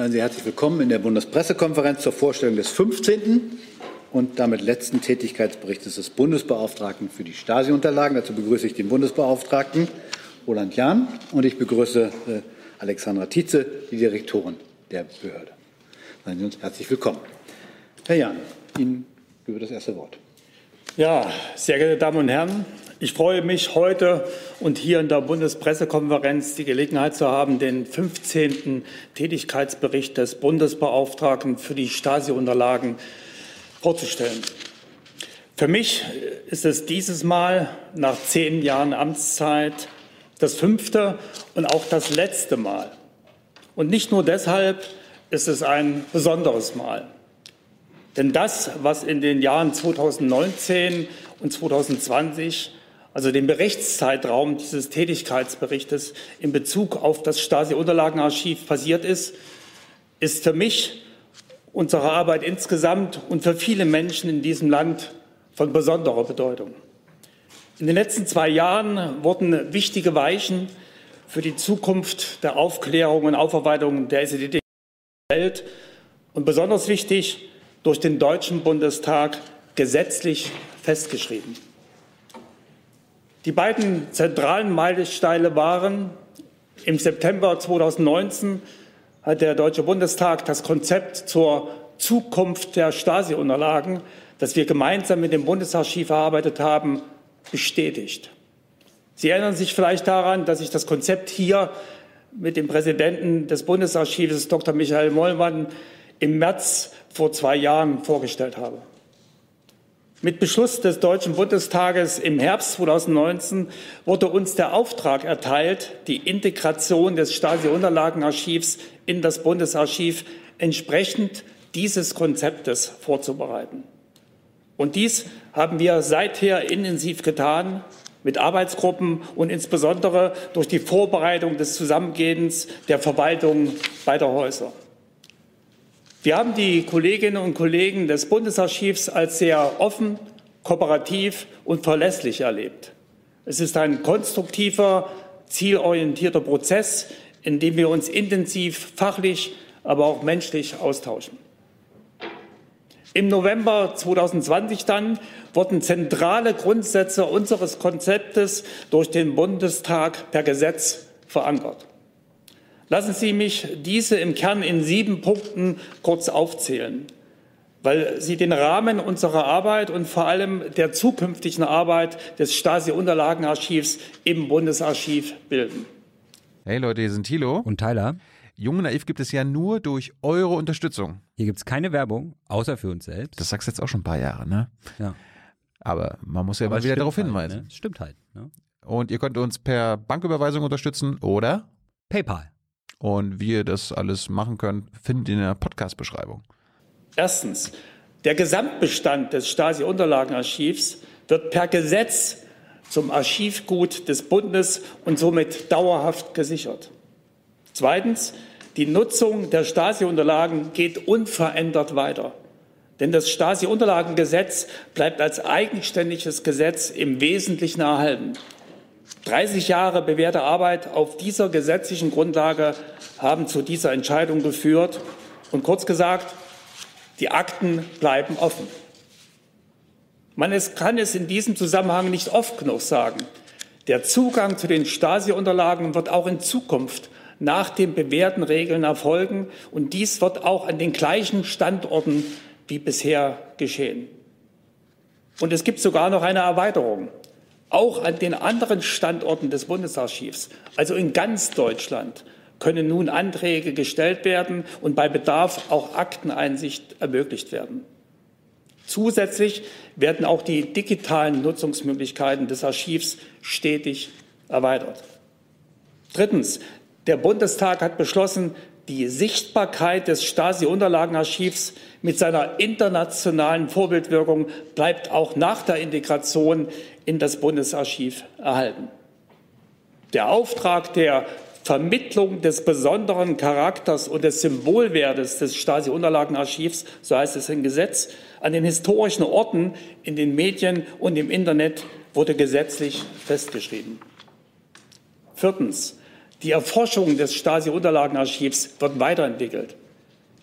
Seien Sie herzlich willkommen in der Bundespressekonferenz zur Vorstellung des 15. und damit letzten Tätigkeitsberichtes des Bundesbeauftragten für die Stasi-Unterlagen. Dazu begrüße ich den Bundesbeauftragten Roland Jahn und ich begrüße äh, Alexandra Tietze, die Direktorin der Behörde. Seien Sie uns herzlich willkommen. Herr Jahn, Ihnen über das erste Wort. Ja, sehr geehrte Damen und Herren, ich freue mich heute und hier in der Bundespressekonferenz die Gelegenheit zu haben, den 15. Tätigkeitsbericht des Bundesbeauftragten für die Stasi-Unterlagen vorzustellen. Für mich ist es dieses Mal nach zehn Jahren Amtszeit das fünfte und auch das letzte Mal. Und nicht nur deshalb ist es ein besonderes Mal. Denn das, was in den Jahren 2019 und 2020 also den Berichtszeitraum dieses Tätigkeitsberichtes in Bezug auf das Stasi-Unterlagenarchiv passiert ist, ist für mich, unsere Arbeit insgesamt und für viele Menschen in diesem Land von besonderer Bedeutung. In den letzten zwei Jahren wurden wichtige Weichen für die Zukunft der Aufklärung und Aufarbeitung der SED gestellt und besonders wichtig durch den Deutschen Bundestag gesetzlich festgeschrieben. Die beiden zentralen Meilensteine waren im September 2019 hat der Deutsche Bundestag das Konzept zur Zukunft der Stasi-Unterlagen, das wir gemeinsam mit dem Bundesarchiv erarbeitet haben, bestätigt. Sie erinnern sich vielleicht daran, dass ich das Konzept hier mit dem Präsidenten des Bundesarchives, Dr. Michael Mollmann, im März vor zwei Jahren vorgestellt habe. Mit Beschluss des Deutschen Bundestages im Herbst 2019 wurde uns der Auftrag erteilt, die Integration des Stasi-Unterlagenarchivs in das Bundesarchiv entsprechend dieses Konzeptes vorzubereiten. Und dies haben wir seither intensiv getan mit Arbeitsgruppen und insbesondere durch die Vorbereitung des Zusammengehens der Verwaltung beider Häuser. Wir haben die Kolleginnen und Kollegen des Bundesarchivs als sehr offen, kooperativ und verlässlich erlebt. Es ist ein konstruktiver, zielorientierter Prozess, in dem wir uns intensiv fachlich, aber auch menschlich austauschen. Im November 2020 dann wurden zentrale Grundsätze unseres Konzeptes durch den Bundestag per Gesetz verankert. Lassen Sie mich diese im Kern in sieben Punkten kurz aufzählen, weil sie den Rahmen unserer Arbeit und vor allem der zukünftigen Arbeit des Stasi-Unterlagenarchivs im Bundesarchiv bilden. Hey Leute, hier sind Thilo und Tyler. Jung und Naiv gibt es ja nur durch eure Unterstützung. Hier gibt es keine Werbung, außer für uns selbst. Das sagst du jetzt auch schon ein paar Jahre, ne? Ja. Aber man muss ja Aber mal wieder darauf halt, hinweisen. Ne? Stimmt halt. Ne? Und ihr könnt uns per Banküberweisung unterstützen oder PayPal. Und wie ihr das alles machen könnt, findet ihr in der Podcast-Beschreibung. Erstens, der Gesamtbestand des Stasi-Unterlagenarchivs wird per Gesetz zum Archivgut des Bundes und somit dauerhaft gesichert. Zweitens, die Nutzung der Stasi-Unterlagen geht unverändert weiter. Denn das Stasi-Unterlagengesetz bleibt als eigenständiges Gesetz im Wesentlichen erhalten. 30 Jahre bewährte Arbeit auf dieser gesetzlichen Grundlage haben zu dieser Entscheidung geführt. Und kurz gesagt, die Akten bleiben offen. Man kann es in diesem Zusammenhang nicht oft genug sagen. Der Zugang zu den Stasi-Unterlagen wird auch in Zukunft nach den bewährten Regeln erfolgen. Und dies wird auch an den gleichen Standorten wie bisher geschehen. Und es gibt sogar noch eine Erweiterung. Auch an den anderen Standorten des Bundesarchivs, also in ganz Deutschland, können nun Anträge gestellt werden und bei Bedarf auch Akteneinsicht ermöglicht werden. Zusätzlich werden auch die digitalen Nutzungsmöglichkeiten des Archivs stetig erweitert. Drittens. Der Bundestag hat beschlossen, die Sichtbarkeit des Stasi-Unterlagenarchivs mit seiner internationalen Vorbildwirkung bleibt auch nach der Integration in das Bundesarchiv erhalten. Der Auftrag der Vermittlung des besonderen Charakters und des Symbolwertes des Stasi-Unterlagenarchivs, so heißt es im Gesetz, an den historischen Orten, in den Medien und im Internet wurde gesetzlich festgeschrieben. Viertens. Die Erforschung des Stasi-Unterlagenarchivs wird weiterentwickelt.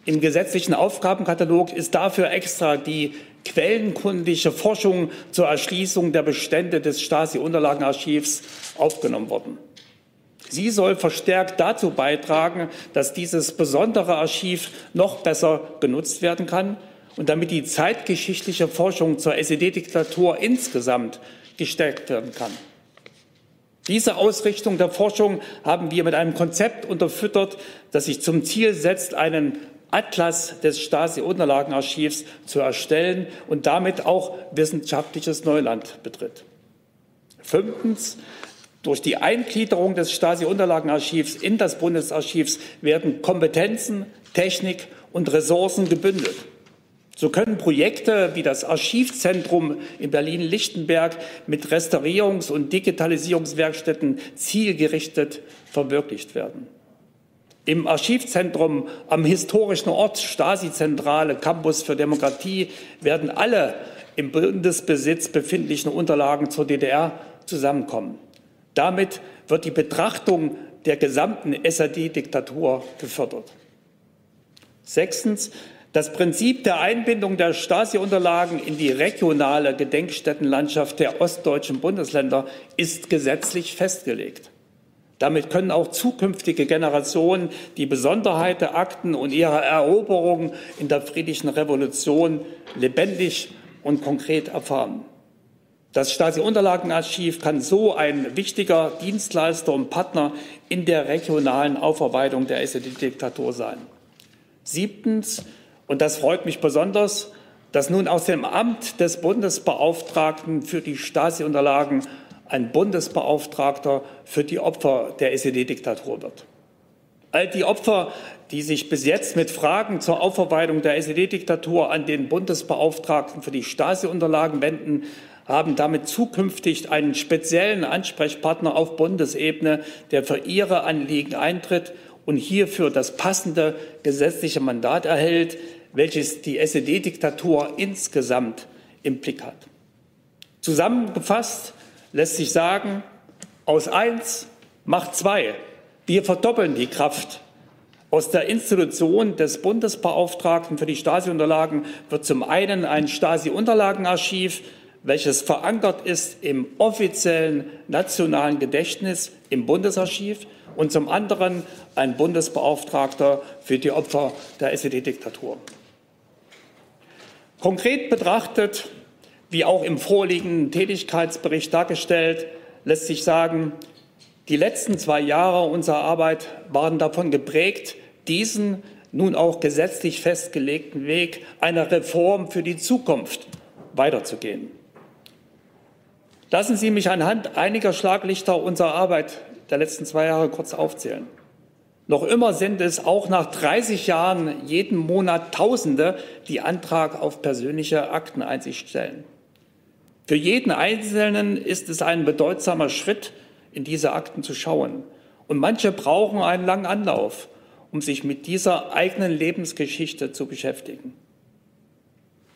Im gesetzlichen Aufgabenkatalog ist dafür extra die quellenkundliche Forschung zur Erschließung der Bestände des Stasi-Unterlagenarchivs aufgenommen worden. Sie soll verstärkt dazu beitragen, dass dieses besondere Archiv noch besser genutzt werden kann und damit die zeitgeschichtliche Forschung zur SED-Diktatur insgesamt gestärkt werden kann. Diese Ausrichtung der Forschung haben wir mit einem Konzept unterfüttert, das sich zum Ziel setzt, einen Atlas des Stasi-Unterlagenarchivs zu erstellen und damit auch wissenschaftliches Neuland betritt. Fünftens. Durch die Eingliederung des Stasi-Unterlagenarchivs in das Bundesarchivs werden Kompetenzen, Technik und Ressourcen gebündelt. So können Projekte wie das Archivzentrum in Berlin-Lichtenberg mit Restaurierungs- und Digitalisierungswerkstätten zielgerichtet verwirklicht werden. Im Archivzentrum am historischen Ort Stasi-Zentrale Campus für Demokratie werden alle im Bundesbesitz befindlichen Unterlagen zur DDR zusammenkommen. Damit wird die Betrachtung der gesamten SAD-Diktatur gefördert. Sechstens. Das Prinzip der Einbindung der Stasi-Unterlagen in die regionale Gedenkstättenlandschaft der ostdeutschen Bundesländer ist gesetzlich festgelegt. Damit können auch zukünftige Generationen die Besonderheit der Akten und ihrer Eroberung in der friedlichen Revolution lebendig und konkret erfahren. Das Stasi-Unterlagenarchiv kann so ein wichtiger Dienstleister und Partner in der regionalen Aufarbeitung der SED-Diktatur sein. Siebtens, und das freut mich besonders, dass nun aus dem Amt des Bundesbeauftragten für die Stasi-Unterlagen ein Bundesbeauftragter für die Opfer der SED-Diktatur wird. All die Opfer, die sich bis jetzt mit Fragen zur Aufarbeitung der SED-Diktatur an den Bundesbeauftragten für die Stasi-Unterlagen wenden, haben damit zukünftig einen speziellen Ansprechpartner auf Bundesebene, der für ihre Anliegen eintritt und hierfür das passende gesetzliche Mandat erhält, welches die SED-Diktatur insgesamt im Blick hat. Zusammengefasst lässt sich sagen, aus eins macht zwei. Wir verdoppeln die Kraft. Aus der Institution des Bundesbeauftragten für die Stasi-Unterlagen wird zum einen ein Stasi-Unterlagenarchiv, welches verankert ist im offiziellen nationalen Gedächtnis im Bundesarchiv und zum anderen ein Bundesbeauftragter für die Opfer der SED-Diktatur. Konkret betrachtet, wie auch im vorliegenden Tätigkeitsbericht dargestellt, lässt sich sagen, die letzten zwei Jahre unserer Arbeit waren davon geprägt, diesen nun auch gesetzlich festgelegten Weg einer Reform für die Zukunft weiterzugehen. Lassen Sie mich anhand einiger Schlaglichter unserer Arbeit der letzten zwei Jahre kurz aufzählen. Noch immer sind es auch nach 30 Jahren jeden Monat Tausende, die Antrag auf persönliche Akteneinsicht stellen. Für jeden Einzelnen ist es ein bedeutsamer Schritt, in diese Akten zu schauen. Und manche brauchen einen langen Anlauf, um sich mit dieser eigenen Lebensgeschichte zu beschäftigen.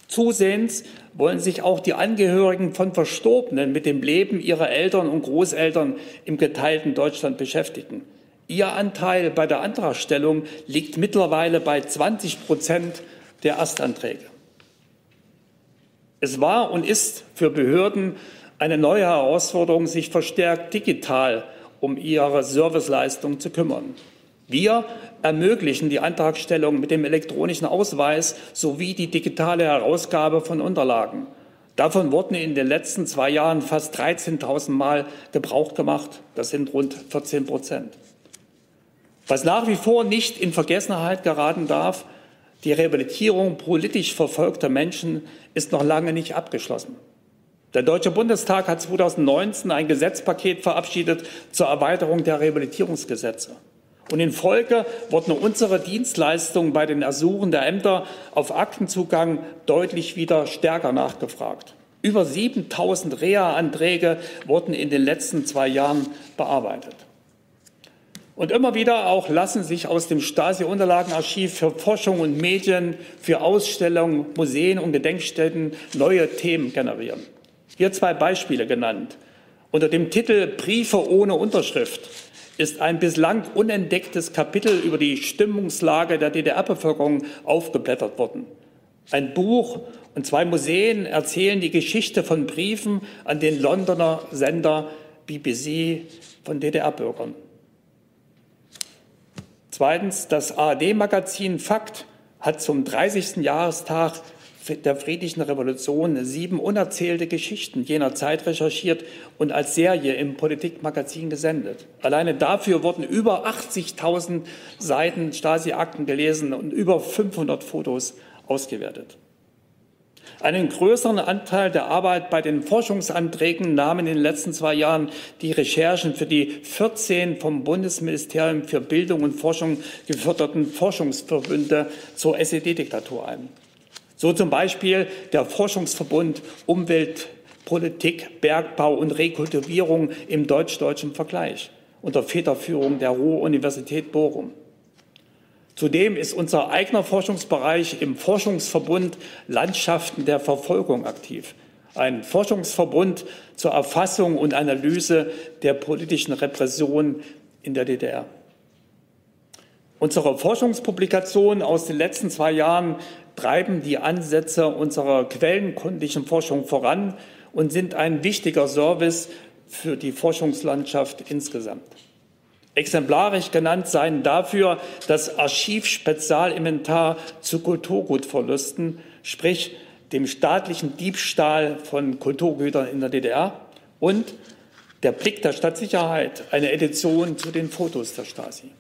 Zusehends wollen sich auch die Angehörigen von Verstorbenen mit dem Leben ihrer Eltern und Großeltern im geteilten Deutschland beschäftigen. Ihr Anteil bei der Antragstellung liegt mittlerweile bei 20 Prozent der Erstanträge. Es war und ist für Behörden eine neue Herausforderung, sich verstärkt digital um ihre Serviceleistung zu kümmern. Wir ermöglichen die Antragstellung mit dem elektronischen Ausweis sowie die digitale Herausgabe von Unterlagen. Davon wurden in den letzten zwei Jahren fast 13.000 Mal Gebrauch gemacht. Das sind rund 14 Prozent. Was nach wie vor nicht in Vergessenheit geraten darf, die Rehabilitierung politisch verfolgter Menschen ist noch lange nicht abgeschlossen. Der Deutsche Bundestag hat 2019 ein Gesetzpaket verabschiedet zur Erweiterung der Rehabilitierungsgesetze. Und in Folge wurden unsere Dienstleistungen bei den Ersuchen der Ämter auf Aktenzugang deutlich wieder stärker nachgefragt. Über 7000 Reha-Anträge wurden in den letzten zwei Jahren bearbeitet. Und immer wieder auch lassen sich aus dem Stasi-Unterlagenarchiv für Forschung und Medien, für Ausstellungen, Museen und Gedenkstätten neue Themen generieren. Hier zwei Beispiele genannt. Unter dem Titel Briefe ohne Unterschrift ist ein bislang unentdecktes Kapitel über die Stimmungslage der DDR-Bevölkerung aufgeblättert worden. Ein Buch und zwei Museen erzählen die Geschichte von Briefen an den Londoner Sender BBC von DDR-Bürgern. Zweitens, das ARD-Magazin Fakt hat zum 30. Jahrestag der friedlichen Revolution sieben unerzählte Geschichten jener Zeit recherchiert und als Serie im Politikmagazin gesendet. Alleine dafür wurden über 80.000 Seiten Stasi-Akten gelesen und über 500 Fotos ausgewertet. Einen größeren Anteil der Arbeit bei den Forschungsanträgen nahmen in den letzten zwei Jahren die Recherchen für die 14 vom Bundesministerium für Bildung und Forschung geförderten Forschungsverbünde zur SED-Diktatur ein. So zum Beispiel der Forschungsverbund Umweltpolitik, Bergbau und Rekultivierung im deutsch-deutschen Vergleich unter Federführung der Ruhr-Universität Bochum. Zudem ist unser eigener Forschungsbereich im Forschungsverbund Landschaften der Verfolgung aktiv. Ein Forschungsverbund zur Erfassung und Analyse der politischen Repression in der DDR. Unsere Forschungspublikationen aus den letzten zwei Jahren treiben die Ansätze unserer quellenkundlichen Forschung voran und sind ein wichtiger Service für die Forschungslandschaft insgesamt. Exemplarisch genannt seien dafür das Archiv Spezialinventar zu Kulturgutverlusten, sprich dem staatlichen Diebstahl von Kulturgütern in der DDR und der Blick der Stadtsicherheit, eine Edition zu den Fotos der Stasi.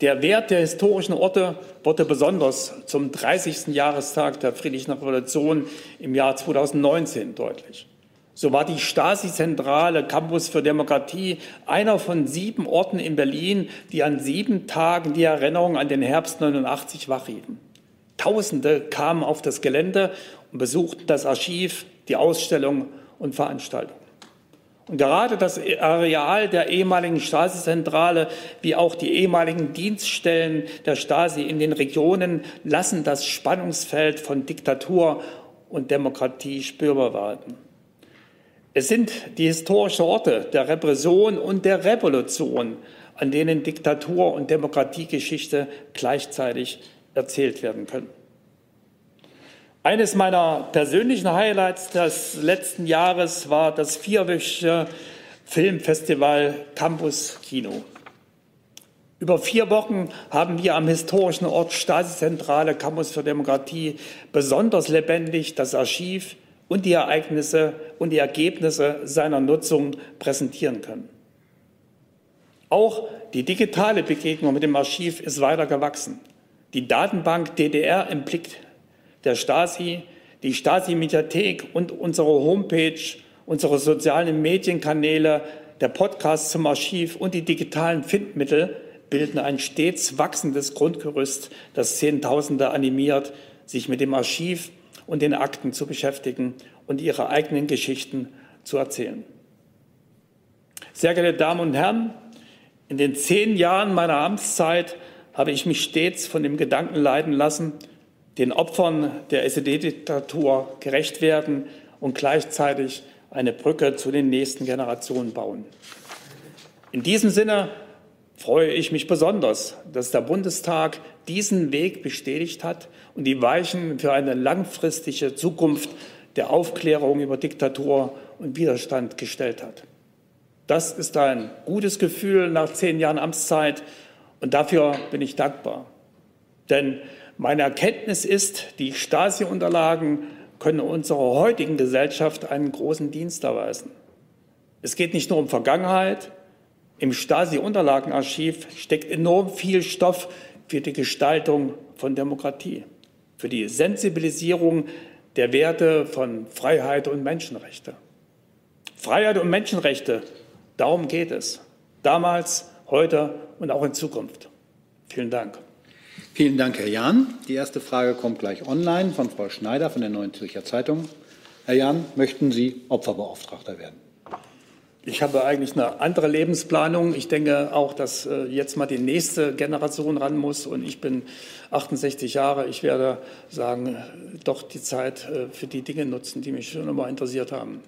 Der Wert der historischen Orte wurde besonders zum 30. Jahrestag der Friedlichen Revolution im Jahr 2019 deutlich. So war die Stasi-Zentrale Campus für Demokratie einer von sieben Orten in Berlin, die an sieben Tagen die Erinnerung an den Herbst 89 wachhielten. Tausende kamen auf das Gelände und besuchten das Archiv, die Ausstellung und Veranstaltungen. Und gerade das Areal der ehemaligen Stasi-Zentrale wie auch die ehemaligen Dienststellen der Stasi in den Regionen lassen das Spannungsfeld von Diktatur und Demokratie spürbar werden. Es sind die historischen Orte der Repression und der Revolution, an denen Diktatur und Demokratiegeschichte gleichzeitig erzählt werden können. Eines meiner persönlichen Highlights des letzten Jahres war das vierwöchige Filmfestival Campus Kino. Über vier Wochen haben wir am historischen Ort Stasi-Zentrale Campus für Demokratie besonders lebendig das Archiv, und die Ereignisse und die Ergebnisse seiner Nutzung präsentieren können. Auch die digitale Begegnung mit dem Archiv ist weiter gewachsen. Die Datenbank DDR im Blick der Stasi, die Stasi-Mediathek und unsere Homepage, unsere sozialen Medienkanäle, der Podcast zum Archiv und die digitalen Findmittel bilden ein stets wachsendes Grundgerüst, das Zehntausende animiert, sich mit dem Archiv und den Akten zu beschäftigen und ihre eigenen Geschichten zu erzählen. Sehr geehrte Damen und Herren, in den zehn Jahren meiner Amtszeit habe ich mich stets von dem Gedanken leiten lassen, den Opfern der SED-Diktatur gerecht werden und gleichzeitig eine Brücke zu den nächsten Generationen bauen. In diesem Sinne freue ich mich besonders, dass der Bundestag diesen Weg bestätigt hat und die Weichen für eine langfristige Zukunft der Aufklärung über Diktatur und Widerstand gestellt hat. Das ist ein gutes Gefühl nach zehn Jahren Amtszeit und dafür bin ich dankbar. Denn meine Erkenntnis ist, die Stasi-Unterlagen können unserer heutigen Gesellschaft einen großen Dienst erweisen. Es geht nicht nur um Vergangenheit, im Stasi-Unterlagenarchiv steckt enorm viel Stoff für die Gestaltung von Demokratie, für die Sensibilisierung der Werte von Freiheit und Menschenrechte. Freiheit und Menschenrechte, darum geht es. Damals, heute und auch in Zukunft. Vielen Dank. Vielen Dank, Herr Jahn. Die erste Frage kommt gleich online von Frau Schneider von der Neuen Zürcher Zeitung. Herr Jahn, möchten Sie Opferbeauftragter werden? Ich habe eigentlich eine andere Lebensplanung. Ich denke auch, dass äh, jetzt mal die nächste Generation ran muss. Und ich bin 68 Jahre. Ich werde sagen, doch die Zeit äh, für die Dinge nutzen, die mich schon immer interessiert haben.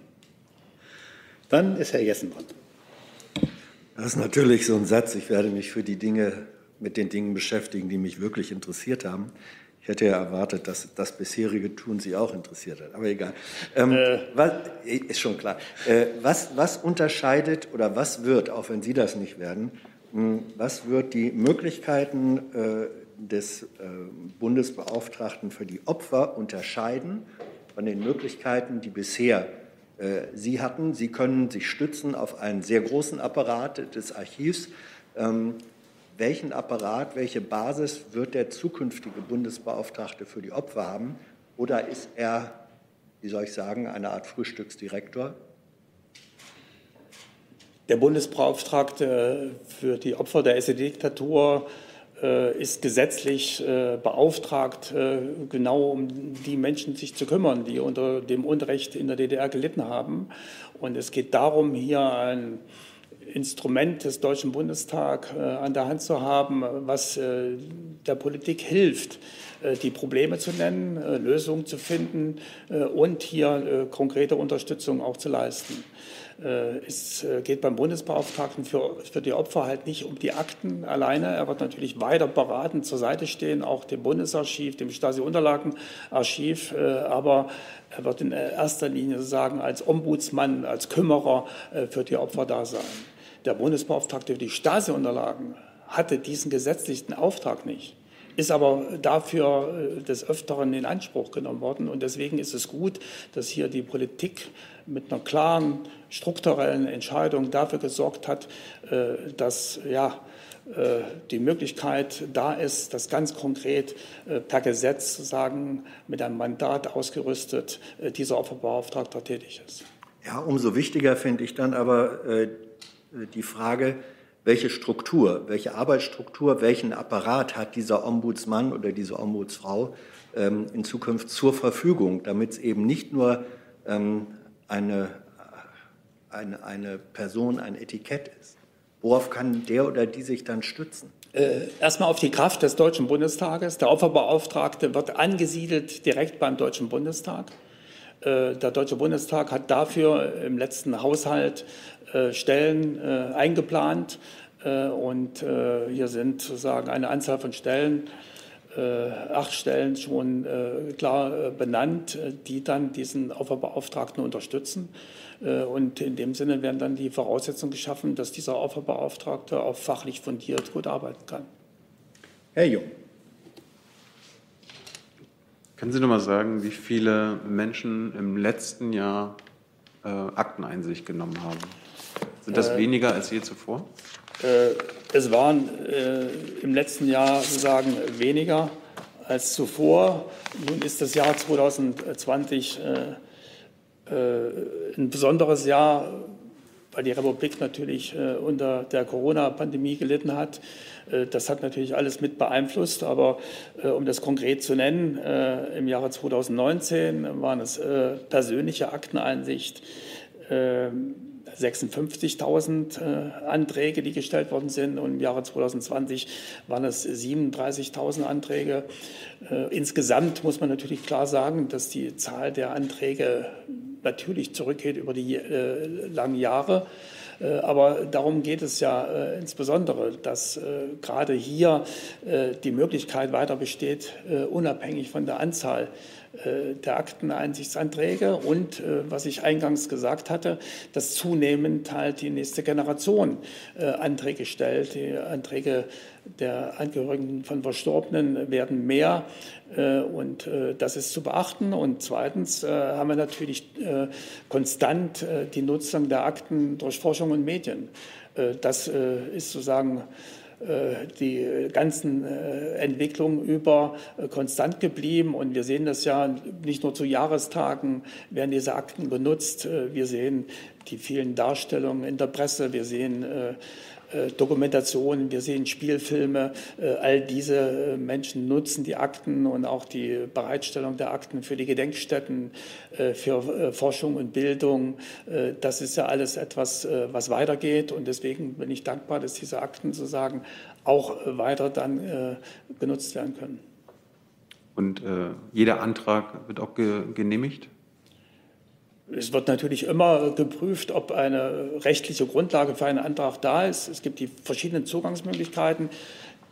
Dann ist Herr Jessen dran. Das ist natürlich so ein Satz. Ich werde mich für die Dinge, mit den Dingen beschäftigen, die mich wirklich interessiert haben. Ich hätte ja erwartet, dass das bisherige Tun Sie auch interessiert hat, aber egal. Ähm, äh. was, ist schon klar. Äh, was, was unterscheidet oder was wird, auch wenn Sie das nicht werden, hm, was wird die Möglichkeiten äh, des äh, Bundesbeauftragten für die Opfer unterscheiden von den Möglichkeiten, die bisher äh, Sie hatten? Sie können sich stützen auf einen sehr großen Apparat des Archivs. Ähm, welchen Apparat, welche Basis wird der zukünftige Bundesbeauftragte für die Opfer haben? Oder ist er, wie soll ich sagen, eine Art Frühstücksdirektor? Der Bundesbeauftragte für die Opfer der SED-Diktatur äh, ist gesetzlich äh, beauftragt, äh, genau um die Menschen sich zu kümmern, die unter dem Unrecht in der DDR gelitten haben. Und es geht darum, hier ein Instrument des Deutschen Bundestags äh, an der Hand zu haben, was äh, der Politik hilft, äh, die Probleme zu nennen, Lösungen zu finden und hier konkrete Unterstützung auch zu leisten. Es geht beim Bundesbeauftragten für, für die Opfer halt nicht um die Akten alleine. Er wird natürlich weiter beratend zur Seite stehen, auch dem Bundesarchiv, dem Stasi-Unterlagenarchiv. Aber er wird in erster Linie sozusagen als Ombudsmann, als Kümmerer für die Opfer da sein. Der Bundesbeauftragte für die Stasi-Unterlagen hatte diesen gesetzlichen Auftrag nicht, ist aber dafür äh, des Öfteren in Anspruch genommen worden. Und deswegen ist es gut, dass hier die Politik mit einer klaren strukturellen Entscheidung dafür gesorgt hat, äh, dass ja, äh, die Möglichkeit da ist, dass ganz konkret per Gesetz sagen, mit einem Mandat ausgerüstet dieser Opferbeauftragter tätig ist. Ja, umso wichtiger finde ich dann aber die Frage, welche Struktur, welche Arbeitsstruktur, welchen Apparat hat dieser Ombudsmann oder diese Ombudsfrau ähm, in Zukunft zur Verfügung, damit es eben nicht nur ähm, eine, eine, eine Person, ein Etikett ist. Worauf kann der oder die sich dann stützen? Äh, erstmal auf die Kraft des Deutschen Bundestages. Der Opferbeauftragte wird angesiedelt direkt beim Deutschen Bundestag. Äh, der Deutsche Bundestag hat dafür im letzten Haushalt äh, Stellen äh, eingeplant. Und hier sind sozusagen eine Anzahl von Stellen, acht Stellen schon klar benannt, die dann diesen Opferbeauftragten unterstützen. Und in dem Sinne werden dann die Voraussetzungen geschaffen, dass dieser Opferbeauftragte auch fachlich fundiert gut arbeiten kann. Herr Jung. Können Sie noch mal sagen, wie viele Menschen im letzten Jahr äh, Akteneinsicht genommen haben? Sind das äh, weniger als je zuvor? Äh, es waren äh, im letzten Jahr sozusagen weniger als zuvor. Nun ist das Jahr 2020 äh, äh, ein besonderes Jahr, weil die Republik natürlich unter der Corona-Pandemie gelitten hat. Äh, das hat natürlich alles mit beeinflusst, aber äh, um das konkret zu nennen, äh, im Jahre 2019 waren es persönliche Akteneinsicht. 56.000 Anträge, die gestellt worden sind. Und im Jahre 2020 waren es 37.000 Anträge. insgesamt muss man natürlich klar sagen, dass die Zahl der Anträge natürlich zurückgeht über die langen Jahre. Äh, aber darum geht es ja äh, insbesondere, dass äh, gerade hier die Möglichkeit weiter besteht, unabhängig von der Anzahl der Akteneinsichtsanträge und, was ich eingangs gesagt hatte, dass zunehmend halt die nächste Generation Anträge stellt. Die Anträge der Angehörigen von Verstorbenen werden mehr äh, und äh, das ist zu beachten. Und zweitens äh, haben wir natürlich konstant die Nutzung der Akten durch Forschung und Medien. Das ist sozusagen die ganzen Entwicklungen über konstant geblieben. Und wir sehen das ja nicht nur zu Jahrestagen werden diese Akten benutzt. Wir sehen die vielen Darstellungen in der Presse. Wir sehen äh, Dokumentationen, wir sehen Spielfilme. Äh, all diese äh, Menschen nutzen die Akten und auch die Bereitstellung der Akten für die Gedenkstätten, für Forschung und Bildung. Das ist ja alles etwas, was weitergeht. Und deswegen bin ich dankbar, dass diese Akten sozusagen auch weiter dann genutzt werden können. Und äh, jeder Antrag wird auch ge genehmigt? Es wird natürlich immer geprüft, ob eine rechtliche Grundlage für einen Antrag da ist. Es gibt die verschiedenen Zugangsmöglichkeiten.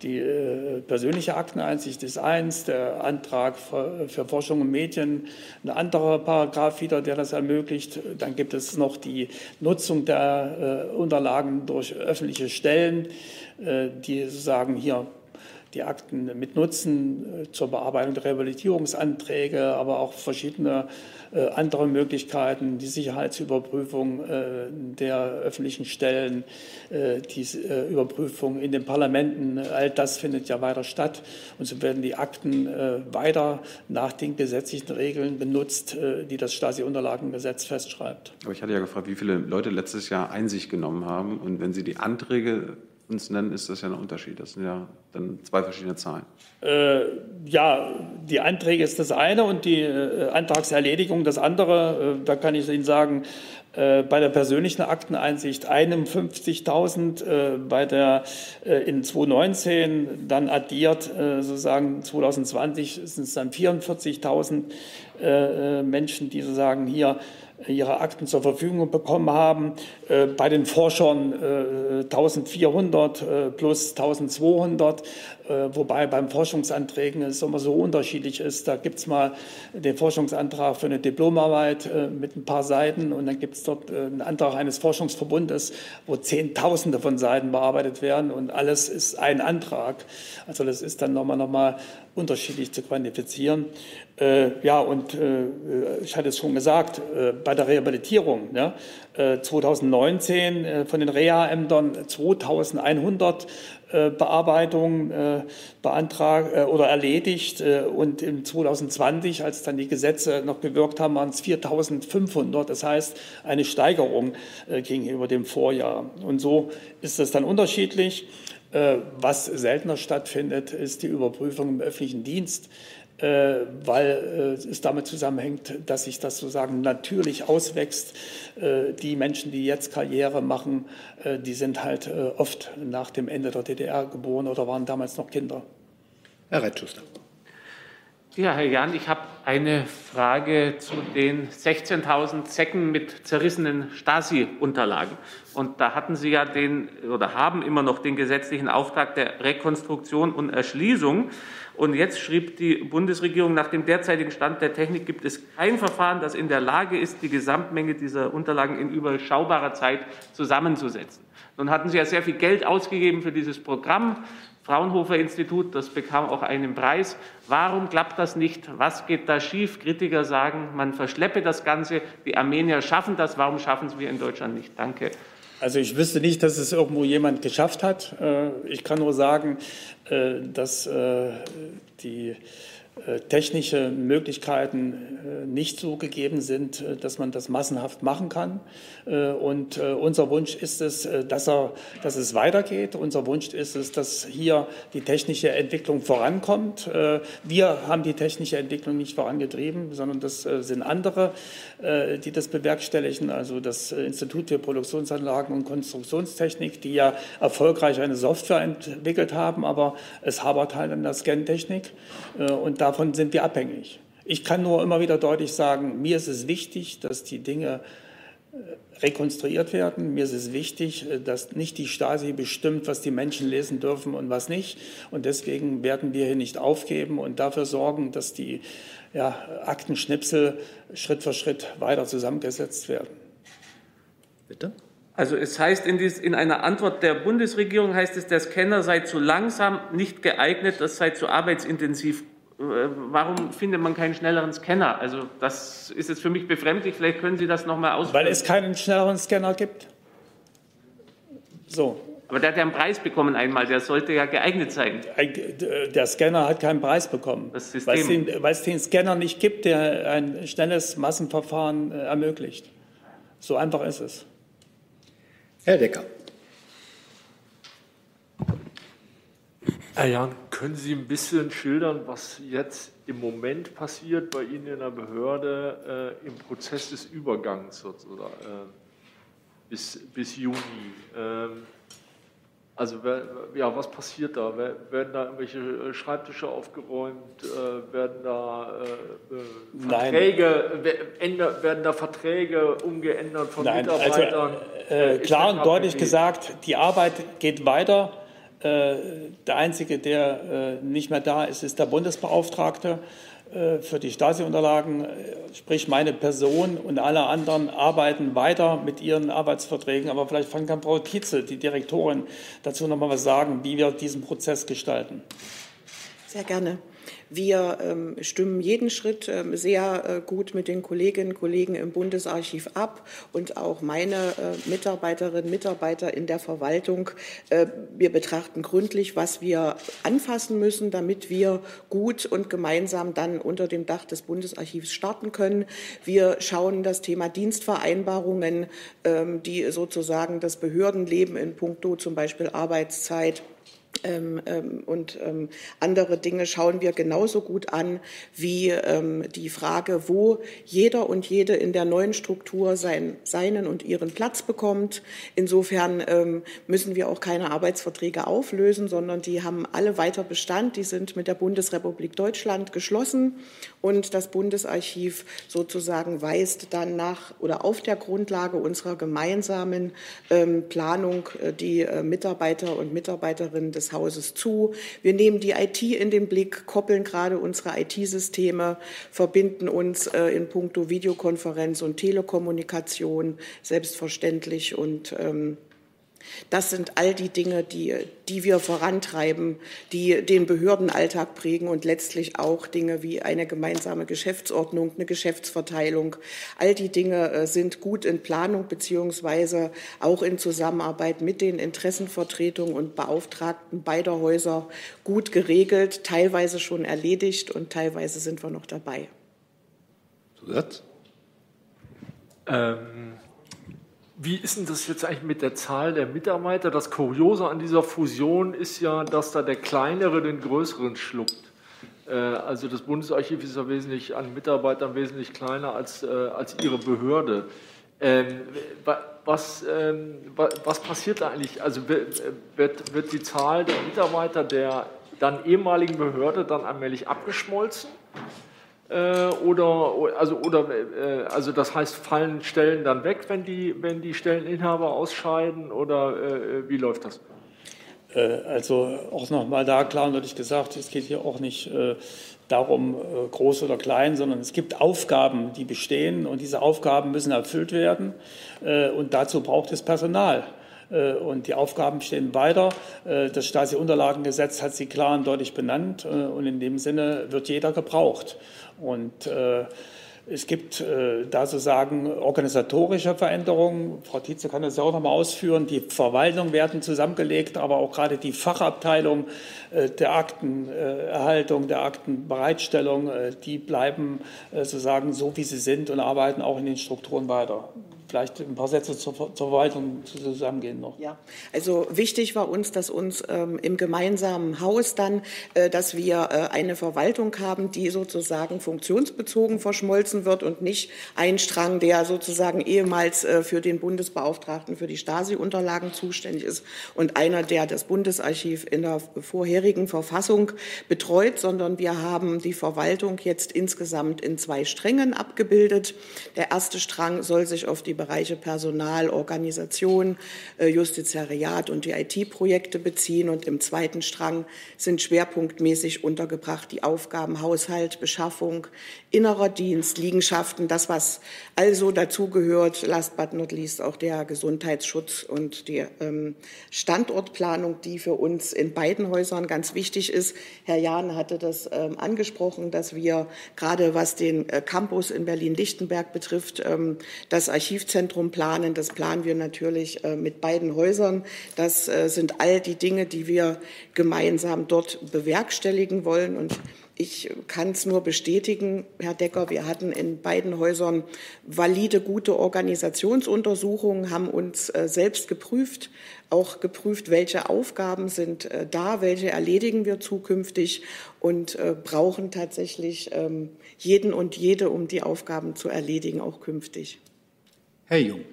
Die äh, persönliche Akteneinsicht ist eins, der Antrag für, für, Forschung und Medien ein anderer Paragraph wieder, der das ermöglicht. Dann gibt es noch die Nutzung der äh, Unterlagen durch öffentliche Stellen, äh, die sozusagen hier die Akten mit nutzen äh, zur Bearbeitung der Rehabilitierungsanträge, aber auch verschiedene äh, andere Möglichkeiten, die Sicherheitsüberprüfung äh, der öffentlichen Stellen, die Überprüfung in den Parlamenten, all das findet ja weiter statt. Und so werden die Akten weiter nach den gesetzlichen Regeln benutzt, die das Stasi-Unterlagengesetz festschreibt. Aber ich hatte ja gefragt, wie viele Leute letztes Jahr Einsicht genommen haben. Und wenn Sie die Anträge uns nennen, ist das ja ein Unterschied. Das sind ja dann zwei verschiedene Zahlen. Äh, ja, die Anträge ist das eine und die äh, Antragserledigung das andere. Äh, da kann ich Ihnen sagen, äh, bei der persönlichen Akteneinsicht 51.000, äh, bei der äh, in 2019 dann addiert, sozusagen 2020 sind es dann 44.000 Menschen, die sozusagen hier ihre Akten zur Verfügung bekommen haben. Äh, bei den Forschern 1400 äh, äh, plus 1200, wobei beim Forschungsanträgen es immer so unterschiedlich ist. Da gibt es mal den Forschungsantrag für eine Diplomarbeit mit ein paar Seiten und dann gibt es dort einen Antrag eines Forschungsverbundes, wo Zehntausende von Seiten bearbeitet werden und alles ist ein Antrag. Also das ist dann nochmal, nochmal unterschiedlich zu quantifizieren. Ja, und ich hatte es schon gesagt, bei der Rehabilitierung. Ne? 2019 äh, von den Reha-Ämtern 2100 äh, Bearbeitungen äh, beantragt oder erledigt und in 2020, als dann die Gesetze noch gewirkt haben, waren es 4500. Das heißt, eine Steigerung gegenüber dem Vorjahr. Und so ist es dann unterschiedlich. Was seltener stattfindet, ist die Überprüfung im öffentlichen Dienst. Äh, weil äh, es damit zusammenhängt, dass sich das sozusagen natürlich auswächst. Äh, die Menschen, die jetzt Karriere machen, die sind halt oft nach dem Ende der DDR geboren oder waren damals noch Kinder. Herr Reitschuster. Ja, Herr Jahn, ich habe eine Frage zu den 16.000 Säcken mit zerrissenen Stasi-Unterlagen. Und da hatten Sie ja den oder haben immer noch den gesetzlichen Auftrag der Rekonstruktion und Erschließung. Und jetzt schrieb die Bundesregierung, nach dem derzeitigen Stand der Technik gibt es kein Verfahren, das in der Lage ist, die Gesamtmenge dieser Unterlagen in überschaubarer Zeit zusammenzusetzen. Nun hatten Sie ja sehr viel Geld ausgegeben für dieses Programm. Fraunhofer Institut, das bekam auch einen Preis. Warum klappt das nicht? Was geht da schief? Kritiker sagen, man verschleppe das Ganze. Die Armenier schaffen das. Warum schaffen es wir in Deutschland nicht? Danke. Also ich wüsste nicht, dass es irgendwo jemand geschafft hat. Äh, ich kann nur sagen, äh, dass äh, die technische Möglichkeiten äh, nicht so gegeben sind, äh, dass man das massenhaft machen kann. Und unser Wunsch ist es, dass, er, dass es weitergeht. Unser Wunsch ist es, dass hier die technische Entwicklung vorankommt. Wir haben die technische Entwicklung nicht vorangetrieben, sondern das sind andere, die das bewerkstelligen. Also das Institut für Produktionsanlagen und Konstruktionstechnik, die ja erfolgreich eine Software entwickelt haben, aber es habert halt an der Scantechnik. Und davon sind wir abhängig. Ich kann nur immer wieder deutlich sagen, mir ist es wichtig, dass die Dinge äh, rekonstruiert werden. Mir ist es wichtig, äh, dass nicht die Stasi bestimmt, was die Menschen lesen dürfen und was nicht. Und deswegen werden wir hier nicht aufgeben und dafür sorgen, dass die ja, Aktenschnipsel Schritt für Schritt weiter zusammengesetzt werden. Bitte? Also es heißt in, dies, in, einer Antwort der Bundesregierung heißt es, der Scanner sei zu langsam, nicht geeignet, das sei zu arbeitsintensiv warum findet man keinen schnelleren Scanner? Also das ist jetzt für mich befremdlich. Vielleicht können Sie das noch mal ausführen. Weil es keinen schnelleren Scanner gibt. So. Aber der hat ja einen Preis bekommen einmal. Der sollte ja geeignet sein. Der Scanner hat keinen Preis bekommen, das System. Weil, es den, weil es den Scanner nicht gibt, der ein schnelles Massenverfahren äh, ermöglicht. So einfach ist es. Herr Decker. Herr Jan, können Sie ein bisschen schildern, was jetzt im Moment passiert bei Ihnen in der Behörde äh, im Prozess des Übergangs sozusagen äh, bis, bis Juni? Ähm, Also ja, was passiert da? Werden da irgendwelche äh, Schreibtische aufgeräumt? Äh, werden da äh, Verträge, änder, werden da Verträge umgeändert von Nein, also, Mitarbeitern? Also, klar und deutlich gesagt, die Arbeit geht weiter. Äh, der Einzige, der äh, nicht mehr da ist, ist der Bundesbeauftragte. Äh, für die Stasi-Unterlagen, sprich meine Person und alle anderen arbeiten weiter mit ihren Arbeitsverträgen. Aber vielleicht kann Frau Tietze, die Direktorin, dazu noch mal was sagen, wie wir diesen Prozess gestalten. Sehr gerne. Wir ähm, stimmen jeden Schritt ähm, sehr äh, gut mit den Kolleginnen und Kollegen im Bundesarchiv ab und auch meine äh, Mitarbeiterinnen und Mitarbeiter in der Verwaltung. Äh, wir betrachten gründlich, was wir anfassen müssen, damit wir gut und gemeinsam dann unter dem Dach des Bundesarchivs starten können. Wir schauen das Thema Dienstvereinbarungen, ähm, die sozusagen das Behördenleben in puncto zum Beispiel Arbeitszeit ähm, ähm, und ähm, andere Dinge schauen wir genauso gut an wie ähm, die Frage, wo jeder und jede in der neuen Struktur sein, seinen und ihren Platz bekommt. Insofern ähm, müssen wir auch keine Arbeitsverträge auflösen, sondern die haben alle weiter Bestand. Die sind mit der Bundesrepublik Deutschland geschlossen und das Bundesarchiv sozusagen weist dann nach oder auf der Grundlage unserer gemeinsamen ähm, Planung äh, die äh, Mitarbeiter und Mitarbeiterinnen des Hauses zu. Wir nehmen die IT in den Blick, koppeln gerade unsere IT-Systeme, verbinden uns äh, in puncto Videokonferenz und Telekommunikation selbstverständlich und ähm, das sind all die Dinge, die, die wir vorantreiben, die den Behördenalltag prägen und letztlich auch Dinge wie eine gemeinsame Geschäftsordnung, eine Geschäftsverteilung. All die Dinge äh, sind gut in Planung beziehungsweise auch in Zusammenarbeit mit den Interessenvertretungen und Beauftragten beider Häuser gut geregelt, teilweise schon erledigt und teilweise sind wir noch dabei. Zusatz? Ähm wie ist denn das jetzt eigentlich mit der Zahl der Mitarbeiter? Das Kuriose an dieser Fusion ist ja, dass da der Kleinere den Größeren schluckt. Äh, also das Bundesarchiv ist ja wesentlich an Mitarbeitern wesentlich kleiner als, äh, als Ihre Behörde. Ähm, was, ähm, was passiert da eigentlich? Also wird, wird die Zahl der Mitarbeiter der dann ehemaligen Behörde dann allmählich abgeschmolzen? Äh, oder, also, oder, äh, also das heißt, fallen Stellen dann weg, wenn die, wenn die Stelleninhaber ausscheiden oder äh, wie läuft das? Also auch nochmal da klar und deutlich gesagt, es geht hier auch nicht darum, groß oder klein, sondern es gibt Aufgaben, die bestehen und diese Aufgaben müssen erfüllt werden und dazu braucht es Personal. Äh, und die Aufgaben stehen weiter. Äh, das Stasi-Unterlagengesetz hat sie klar und deutlich benannt äh, und in dem Sinne wird jeder gebraucht. Und es gibt da sozusagen organisatorische Veränderungen. Frau Tietze kann das ja auch noch mal ausführen. Die Verwaltungen werden zusammengelegt, aber auch gerade die Fachabteilung der Aktenerhaltung, der Aktenbereitstellung, die bleiben sozusagen so, wie sie sind und arbeiten auch in den Strukturen weiter vielleicht ein paar Sätze zur, zur Verwaltung zusammengehen noch. Ja, also wichtig war uns, dass uns ähm, im gemeinsamen Haus dann, äh, dass wir äh, eine Verwaltung haben, die sozusagen funktionsbezogen verschmolzen wird und nicht ein Strang, der sozusagen ehemals äh, für den Bundesbeauftragten für die Stasi-Unterlagen zuständig ist und einer, der das Bundesarchiv in der vorherigen Verfassung betreut, sondern wir haben die Verwaltung jetzt insgesamt in zwei Strängen abgebildet. Der erste Strang soll sich auf die Bereiche Personal, Organisation, äh, Justiziariat und die IT-Projekte beziehen. Und im zweiten Strang sind schwerpunktmäßig untergebracht die Aufgaben Haushalt, Beschaffung, innerer Dienst, Liegenschaften, das, was also dazugehört, last but not least auch der Gesundheitsschutz und die ähm, Standortplanung, die für uns in beiden Häusern ganz wichtig ist. Herr Jahn hatte das ähm, angesprochen, dass wir gerade was den äh, Campus in Berlin-Lichtenberg betrifft, ähm, das Archiv Impfzentrum planen. Das planen wir natürlich äh, mit beiden Häusern. Das äh, sind all die Dinge, die wir gemeinsam dort bewerkstelligen wollen. Und ich kann es nur bestätigen, Herr Decker, wir hatten in beiden Häusern valide, gute Organisationsuntersuchungen, haben uns äh, selbst geprüft, auch geprüft, welche Aufgaben sind da, welche erledigen wir zukünftig und brauchen tatsächlich ähm, jeden und jede, um die Aufgaben zu erledigen, auch künftig. Herr Jung.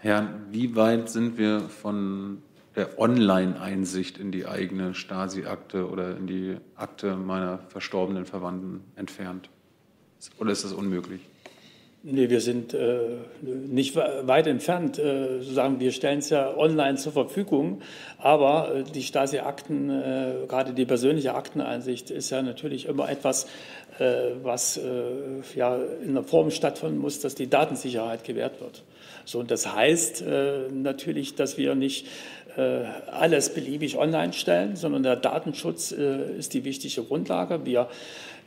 Herr, wie weit sind wir von der Online-Einsicht in die eigene Stasi-Akte oder in die Akte meiner verstorbenen Verwandten entfernt? Oder ist das unmöglich? Nee, wir sind äh, nicht weit entfernt. Äh, sagen wir stellen es ja online zur Verfügung, aber äh, die Stasi-Akten, äh, gerade die persönliche Akteneinsicht, ist ja natürlich immer etwas, äh, was äh, ja in der Form stattfinden muss, dass die Datensicherheit gewährt wird. So, und das heißt natürlich, dass wir nicht alles beliebig online stellen, sondern der Datenschutz ist die wichtige Grundlage. Wir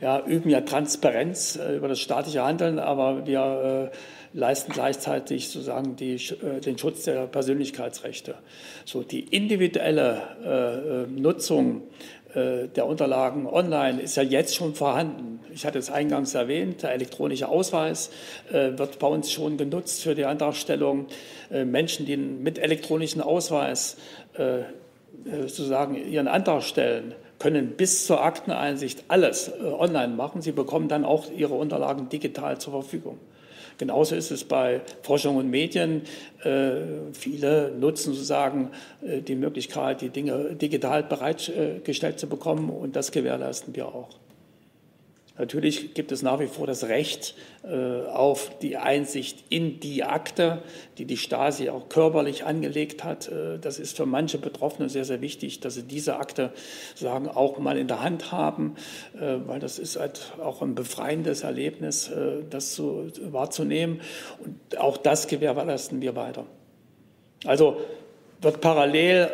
ja, üben ja Transparenz äh, über das staatliche Handeln, aber wir äh, leisten gleichzeitig sozusagen die, äh, den Schutz der Persönlichkeitsrechte. So die individuelle äh, Nutzung äh, der Unterlagen online ist ja jetzt schon vorhanden. Ich hatte es eingangs erwähnt, der elektronische Ausweis äh, wird bei uns schon genutzt für die Antragstellung. Menschen, die mit elektronischem Ausweis sozusagen ihren Antrag stellen, können bis zur Akteneinsicht alles äh, online machen. Sie bekommen dann auch ihre Unterlagen digital zur Verfügung. Genauso ist es bei Forschung und Medien. Äh, viele nutzen sozusagen äh, die Möglichkeit, die Dinge digital bereitgestellt zu bekommen und das gewährleisten wir auch. Natürlich gibt es nach wie vor das Recht äh, auf die Einsicht in die Akte, die die Stasi auch körperlich angelegt hat. Äh, das ist für manche Betroffene sehr, sehr wichtig, dass sie diese Akte sagen, auch mal in der Hand haben, äh, weil das ist halt auch ein befreiendes Erlebnis, äh, das so wahrzunehmen. Und auch das gewährleisten wir weiter. Also wird parallel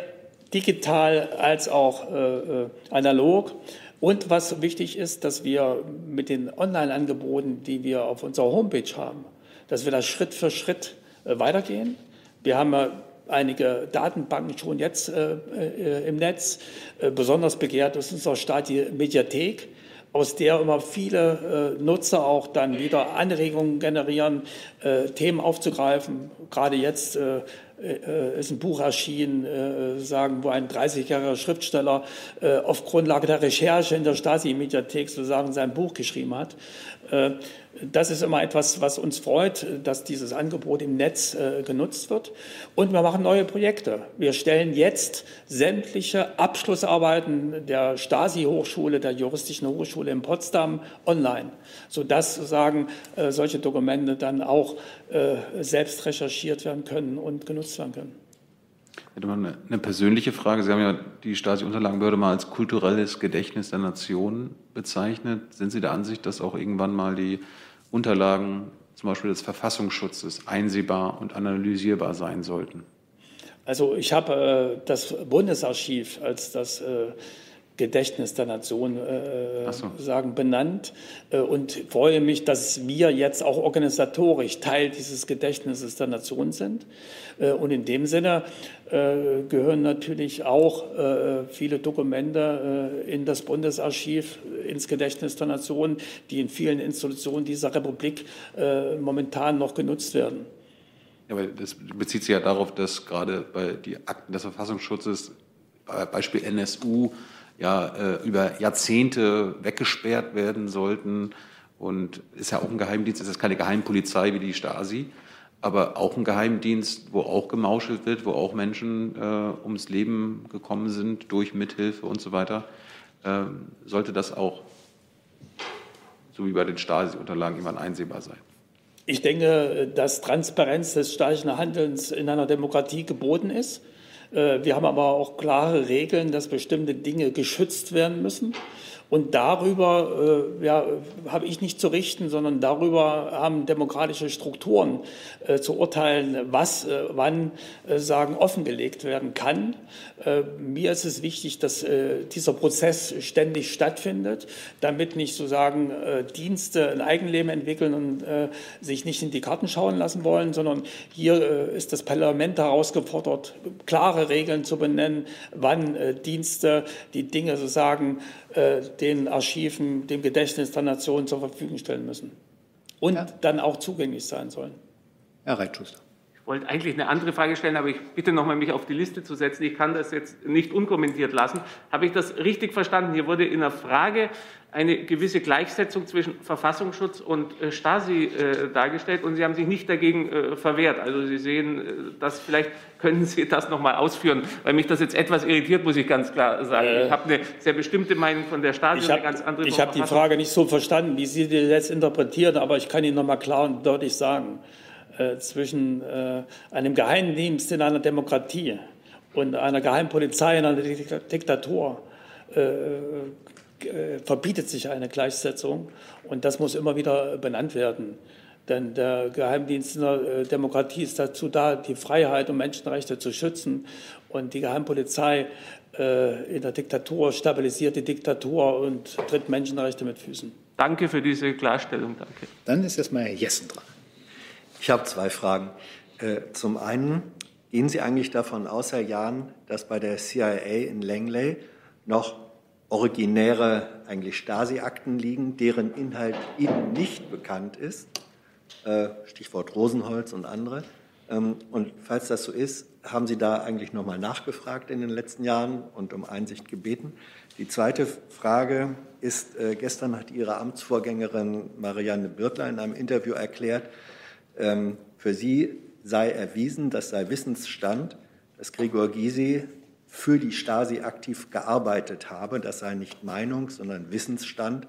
digital als auch äh, äh, analog und was wichtig ist, dass wir mit den Online-Angeboten, die wir auf unserer Homepage haben, dass wir da Schritt für Schritt äh, weitergehen. Wir haben ja einige Datenbanken schon jetzt äh, äh, im Netz. Besonders begehrt ist unser Staat die Mediathek, aus der immer viele Nutzer auch dann wieder Anregungen generieren, Themen aufzugreifen. Gerade jetzt ist ein Buch erschienen, äh, sagen, wo ein 30-jähriger Schriftsteller äh, auf Grundlage der Recherche in der Stasi-Mediathek sozusagen sein Buch geschrieben hat. Äh, das ist immer etwas, was uns freut, dass dieses Angebot im Netz äh, genutzt wird. Und wir machen neue Projekte. Wir stellen jetzt sämtliche Abschlussarbeiten der Stasi-Hochschule, der Juristischen Hochschule in Potsdam online, sodass sozusagen äh, solche Dokumente dann auch selbst recherchiert werden können und genutzt werden können. Ich hätte mal eine, eine, persönliche Frage. Sie haben ja die Stasi-Unterlagenbehörde mal als kulturelles Gedächtnis der Nation bezeichnet. Sind Sie der Ansicht, dass auch irgendwann mal die Unterlagen, zum Beispiel des Verfassungsschutzes, einsehbar und analysierbar sein sollten? Also ich habe äh, das Bundesarchiv als das äh, Gedächtnis der Nation äh, so. sagen benannt äh, und freue mich, dass wir jetzt auch organisatorisch Teil dieses Gedächtnisses der Nation sind. Äh, und in dem Sinne äh, gehören natürlich auch äh, viele Dokumente äh, in das Bundesarchiv, ins Gedächtnis der Nation, die in vielen Institutionen dieser Republik momentan noch genutzt werden. Ja, aber das bezieht sich ja darauf, dass gerade bei die Akten des Verfassungsschutzes, Beispiel NSU, ja äh, über Jahrzehnte weggesperrt werden sollten. Und ist ja auch ein Geheimdienst, ist keine Geheimpolizei wie die Stasi, aber auch ein Geheimdienst, wo auch gemauschelt wird, wo auch Menschen äh, ums Leben gekommen sind durch Mithilfe und so weiter. Äh, sollte das auch, so wie bei den Stasi-Unterlagen, irgendwann einsehbar sein? Ich denke, dass Transparenz des staatlichen Handelns in einer Demokratie geboten ist. Äh, wir haben aber auch klare Regeln, dass bestimmte Dinge geschützt werden müssen. Und darüber äh, ja, habe ich nicht zu richten, sondern darüber haben demokratische Strukturen äh, zu urteilen, was äh, wann äh, sagen offengelegt werden kann. Äh, mir ist es wichtig, dass äh, dieser Prozess ständig stattfindet, damit nicht sozusagen Dienste ein Eigenleben entwickeln und sich nicht in die Karten schauen lassen wollen, sondern hier ist das Parlament herausgefordert, klare Regeln zu benennen, wann Dienste die Dinge sozusagen äh, den Archiven, dem Gedächtnis der Nation zur Verfügung stellen müssen und ja. dann auch zugänglich sein sollen. Herr Reitschuster. Wollte eigentlich eine andere Frage stellen, aber ich bitte nochmal, mich auf die Liste zu setzen. Ich kann das jetzt nicht unkommentiert lassen. Habe ich das richtig verstanden? Hier wurde in der Frage eine gewisse Gleichsetzung zwischen Verfassungsschutz und äh, Stasi äh, dargestellt und Sie haben sich nicht dagegen äh, verwehrt. Also Sie sehen, äh, dass vielleicht können Sie das noch mal ausführen, weil mich das jetzt etwas irritiert, muss ich ganz klar sagen. Äh, ich habe eine sehr bestimmte Meinung von der Stasi Ich und eine habe ganz andere. ich hab die Frage nicht so verstanden, wie Sie die jetzt interpretieren, aber ich kann Ihnen noch mal klar und deutlich sagen, äh, zwischen äh, einem Geheimdienst in einer Demokratie und einer Geheimpolizei in einer Diktatur äh, verbietet sich eine Gleichsetzung und das muss immer wieder benannt werden. Denn der Geheimdienst in der äh, Demokratie ist dazu da, die Freiheit und Menschenrechte zu schützen. Und die Geheimpolizei äh, in der Diktatur stabilisiert die Diktatur und tritt Menschenrechte mit Füßen. Danke für diese Klarstellung. Danke. Dann ist erstmal Herr Jessen dran. Ich habe zwei Fragen. Zum einen, gehen Sie eigentlich davon aus, Herr Jahn, dass bei der CIA in Langley noch originäre eigentlich Stasi-Akten liegen, deren Inhalt Ihnen nicht bekannt ist, äh, Stichwort Rosenholz und andere. Ähm, und falls das so ist, haben Sie da eigentlich nochmal nachgefragt in den letzten Jahren und um Einsicht gebeten? Die zweite Frage ist, äh, gestern hat Ihre Amtsvorgängerin Marianne Birtler in einem Interview erklärt, für sie sei erwiesen, das sei Wissensstand, dass Gregor Gysi für die Stasi aktiv gearbeitet habe. Das sei nicht Meinung, sondern Wissensstand.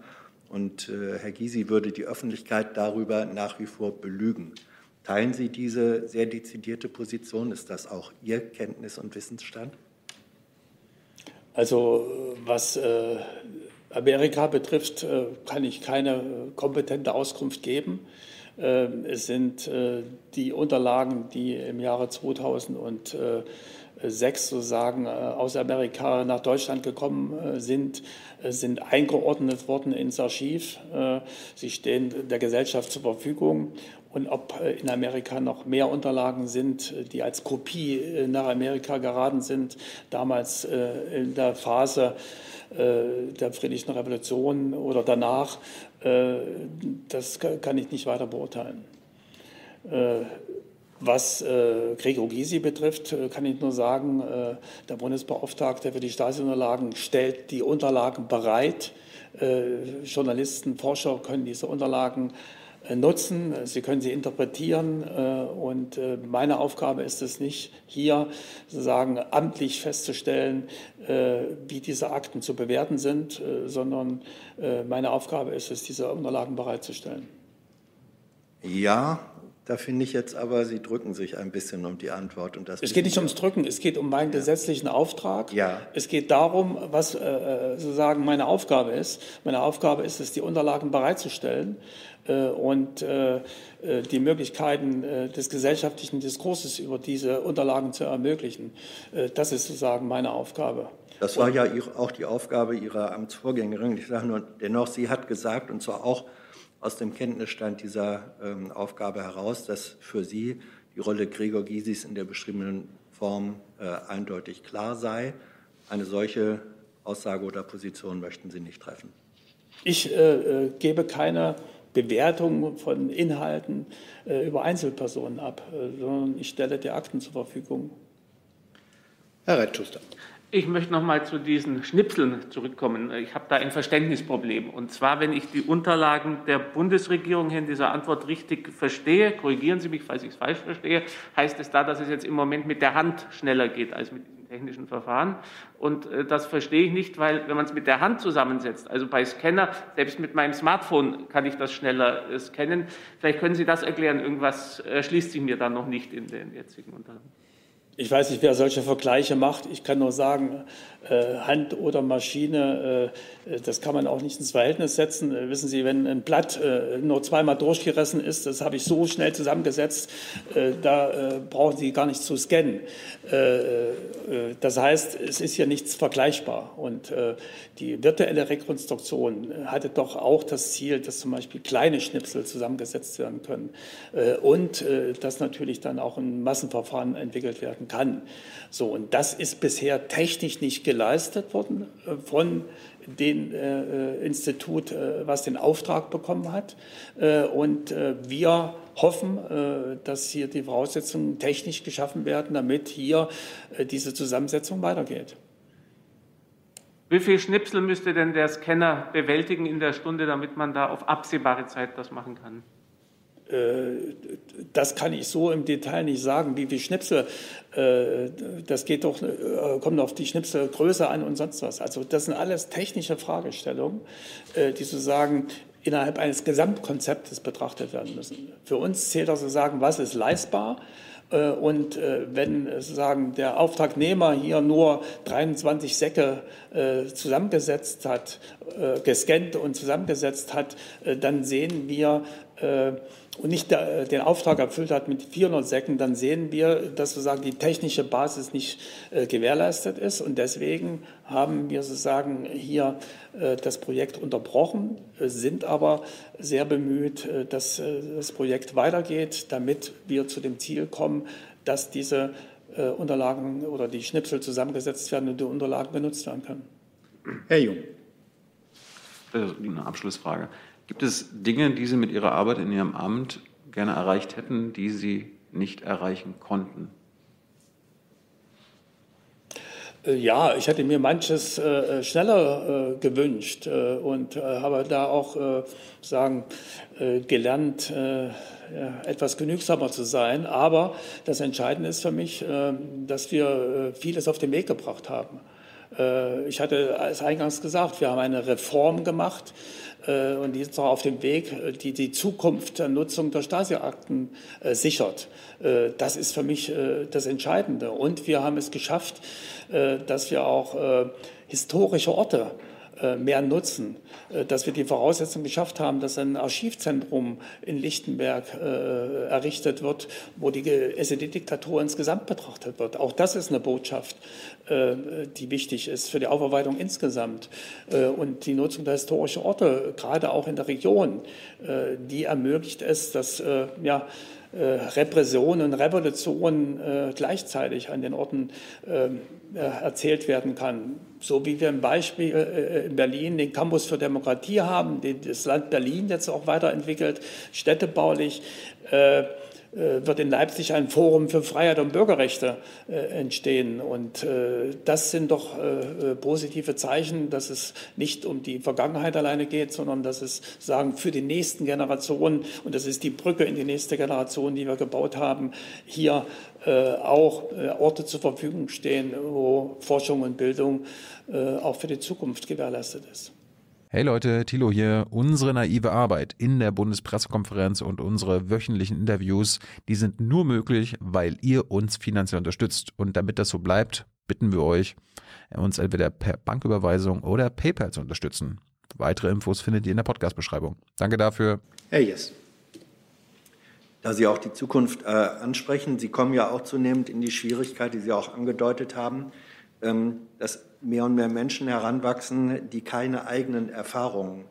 Und äh, Herr Gysi würde die Öffentlichkeit darüber nach wie vor belügen. Teilen Sie diese sehr dezidierte Position? Ist das auch Ihr Kenntnis- und Wissensstand? Also was äh, Amerika betrifft, äh, kann ich keine kompetente Auskunft geben. Äh, es sind äh, die Unterlagen, die im Jahre 2000 sechs sozusagen äh, aus Amerika nach Deutschland gekommen sind, sind eingeordnet worden ins Archiv. Sie stehen der Gesellschaft zur Verfügung. Und ob in Amerika noch mehr Unterlagen sind, die als Kopie nach Amerika geraten sind, damals in der Phase der Friedlichen Revolution oder danach, das kann ich nicht weiter beurteilen. Was äh, Gregor Gysi betrifft, äh, kann ich nur sagen, äh, der Bundesbeauftragte für die Stasi-Unterlagen stellt die Unterlagen bereit. Äh, Journalisten, Forscher können diese Unterlagen äh, nutzen, sie können sie interpretieren äh, und meine Aufgabe ist es nicht, hier sozusagen amtlich festzustellen, wie diese Akten zu bewerten sind, sondern meine Aufgabe ist es, diese Unterlagen bereitzustellen. Ja, da finde ich jetzt aber, Sie drücken sich ein bisschen um die Antwort. Und das es geht nicht ums Drücken, es geht um meinen ja. gesetzlichen Auftrag. Ja. Es geht darum, was äh, sozusagen meine Aufgabe ist. Meine Aufgabe ist es, die Unterlagen bereitzustellen äh, und äh, äh die Möglichkeiten äh, des gesellschaftlichen Diskurses über diese Unterlagen zu ermöglichen. Äh, das ist sozusagen meine Aufgabe. Das war ja auch die Aufgabe Ihrer Amtsvorgängerin. Ich sage nur, dennoch, sie hat gesagt, und zwar auch aus dem Kenntnisstand dieser ähm, Aufgabe heraus, dass für Sie die Rolle Gregor Gysis in der beschriebenen Form äh, eindeutig klar sei. Eine solche Aussage oder Position möchten Sie nicht treffen. Ich äh, äh gebe keine Bewertung von Inhalten äh, über Einzelpersonen ab, äh, sondern ich stelle die Akten zur Verfügung. Herr Reitschuster. Ich möchte noch mal zu diesen Schnipseln zurückkommen. Ich habe da ein Verständnisproblem. Und zwar, wenn ich die Unterlagen der Bundesregierung in dieser Antwort richtig verstehe, korrigieren Sie mich, falls ich es falsch verstehe, heißt es da, dass es jetzt im Moment mit der Hand schneller geht als mit diesen technischen Verfahren. Und äh, das verstehe ich nicht, weil wenn man es mit der Hand zusammensetzt, also bei Scanner, selbst mit meinem Smartphone kann ich das schneller äh, scannen. Vielleicht können Sie das erklären. Irgendwas erschließt sich mir da noch nicht in den jetzigen Unterlagen. Ich weiß nicht, wer solche Vergleiche macht. Ich kann nur sagen, Hand oder Maschine, äh, das kann man auch nicht ins Verhältnis setzen. Äh, wissen Sie, wenn ein Blatt nur zweimal durchgerissen ist, das habe ich so schnell zusammengesetzt, da brauchen Sie gar nicht zu scannen. Das heißt, es ist hier nichts vergleichbar. Und die virtuelle Rekonstruktion hatte doch auch das Ziel, dass zum Beispiel kleine Schnipsel zusammengesetzt werden können und dass natürlich dann auch ein Massenverfahren entwickelt werden kann. So, und das ist bisher technisch nicht gelungen geleistet worden von dem Institut, was den Auftrag bekommen hat. Und wir hoffen, dass hier die Voraussetzungen technisch geschaffen werden, damit hier diese Zusammensetzung weitergeht. Wie viel Schnipsel müsste denn der Scanner bewältigen in der Stunde, damit man da auf absehbare Zeit das machen kann? Äh, das kann ich so im Detail nicht sagen, wie viele Schnipsel. Äh, das geht doch, äh, kommt auf die Schnipselgröße an und sonst was. Also das sind alles technische Fragestellungen, die sozusagen innerhalb eines Gesamtkonzeptes betrachtet werden müssen. Für uns zählt also sagen, was ist leistbar und wenn sozusagen der Auftragnehmer hier nur 23 Säcke zusammengesetzt hat, gescannt und zusammengesetzt hat, dann sehen wir, und nicht den Auftrag erfüllt hat mit 400 Säcken, dann sehen wir, dass sozusagen die technische Basis nicht gewährleistet ist. Und deswegen haben wir sozusagen hier das Projekt unterbrochen, sind aber sehr bemüht, dass das Projekt weitergeht, damit wir zu dem Ziel kommen, dass diese Unterlagen oder die Schnipsel zusammengesetzt werden und die Unterlagen genutzt werden können. Herr Jung. Eine Abschlussfrage. Gibt es Dinge, die Sie mit Ihrer Arbeit in Ihrem Amt gerne erreicht hätten, die Sie nicht erreichen konnten? Äh, ja, ich hätte mir manches äh, schneller äh, gewünscht äh, und äh, habe da auch äh, sagen gelernt, etwas genügsamer zu sein. Aber das Entscheidende ist für mich, dass wir vieles auf den Weg gebracht haben. Ich hatte es eingangs gesagt, wir haben eine Reform gemacht äh, und die ist auch auf dem Weg, äh, die die Zukunft der Nutzung der Stasi-Akten äh, sichert. Das ist für mich das Entscheidende. Und wir haben es geschafft, dass wir auch historische Orte äh, mehr nutzen, äh, dass wir die Voraussetzung geschafft haben, dass ein Archivzentrum in Lichtenberg äh, errichtet wird, wo die SED-Diktatur insgesamt betrachtet wird. Auch das ist eine Botschaft, die wichtig ist für die Aufarbeitung insgesamt. Und die Nutzung der historischen Orte, gerade auch in der Region, die ermöglicht es, dass ja, Repression und Revolution gleichzeitig an den Orten erzählt werden kann so wie wir im Beispiel äh, in Berlin den Campus für Demokratie haben, den das Land Berlin jetzt auch weiterentwickelt, städtebaulich, äh, äh, wird in Leipzig ein Forum für Freiheit und Bürgerrechte entstehen. Und das sind doch positive Zeichen, dass es nicht um die Vergangenheit alleine geht, sondern dass es sagen für die nächsten Generationen und das ist die Brücke in die nächste Generation, die wir gebaut haben, hier auch Orte zur Verfügung stehen, wo Forschung und Bildung auch für die Zukunft gewährleistet ist. Hey Leute, Thilo hier. Unsere naive Arbeit in der Bundespressekonferenz und unsere wöchentlichen Interviews, die sind nur möglich, weil ihr uns finanziell unterstützt. Und damit das so bleibt, bitten wir euch, uns entweder per Banküberweisung oder PayPal zu unterstützen. Weitere Infos findet ihr in der Podcast-Beschreibung. Danke dafür. Herr Yes. Da Sie auch die Zukunft äh, ansprechen, Sie kommen ja auch zunehmend in die Schwierigkeit, die Sie auch angedeutet haben, dass mehr und mehr Menschen heranwachsen, die keine eigenen Erfahrungen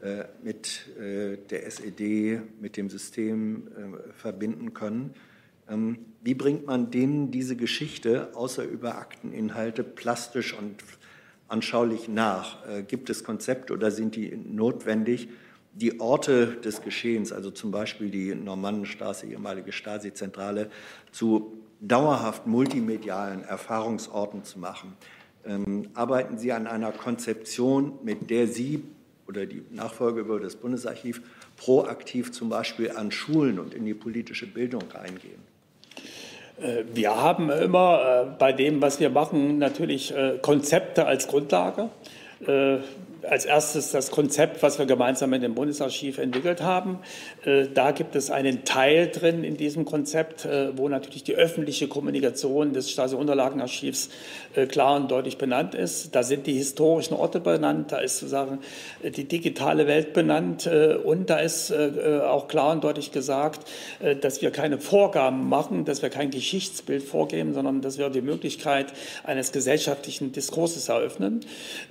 äh, mit äh, der SED, mit dem System äh, verbinden können. Ähm, wie bringt man denen diese Geschichte außer über Akteninhalte plastisch und anschaulich nach? Gibt es Konzepte oder sind die notwendig, die Orte des Geschehens, also zum Beispiel die Normannenstraße, ehemalige Stasi-Zentrale, zu dauerhaft multimedialen Erfahrungsorten zu machen? ähm, arbeiten Sie an einer Konzeption, mit der Sie oder die Nachfolge über das Bundesarchiv proaktiv zum Beispiel an Schulen und in die politische Bildung reingehen? Äh, wir haben immer äh, bei dem, was wir machen, natürlich äh, Konzepte als Grundlage als erstes das Konzept, was wir gemeinsam mit dem Bundesarchiv entwickelt haben. Äh, da gibt es einen Teil drin in diesem Konzept, äh, wo natürlich die öffentliche Kommunikation des Stasi-Unterlagenarchivs äh, klar und deutlich benannt ist. Da sind die historischen Orte benannt, da ist sozusagen die digitale Welt benannt und da ist auch klar und deutlich gesagt, dass wir keine Vorgaben machen, dass wir kein Geschichtsbild vorgeben, sondern dass wir die Möglichkeit eines gesellschaftlichen Diskurses eröffnen.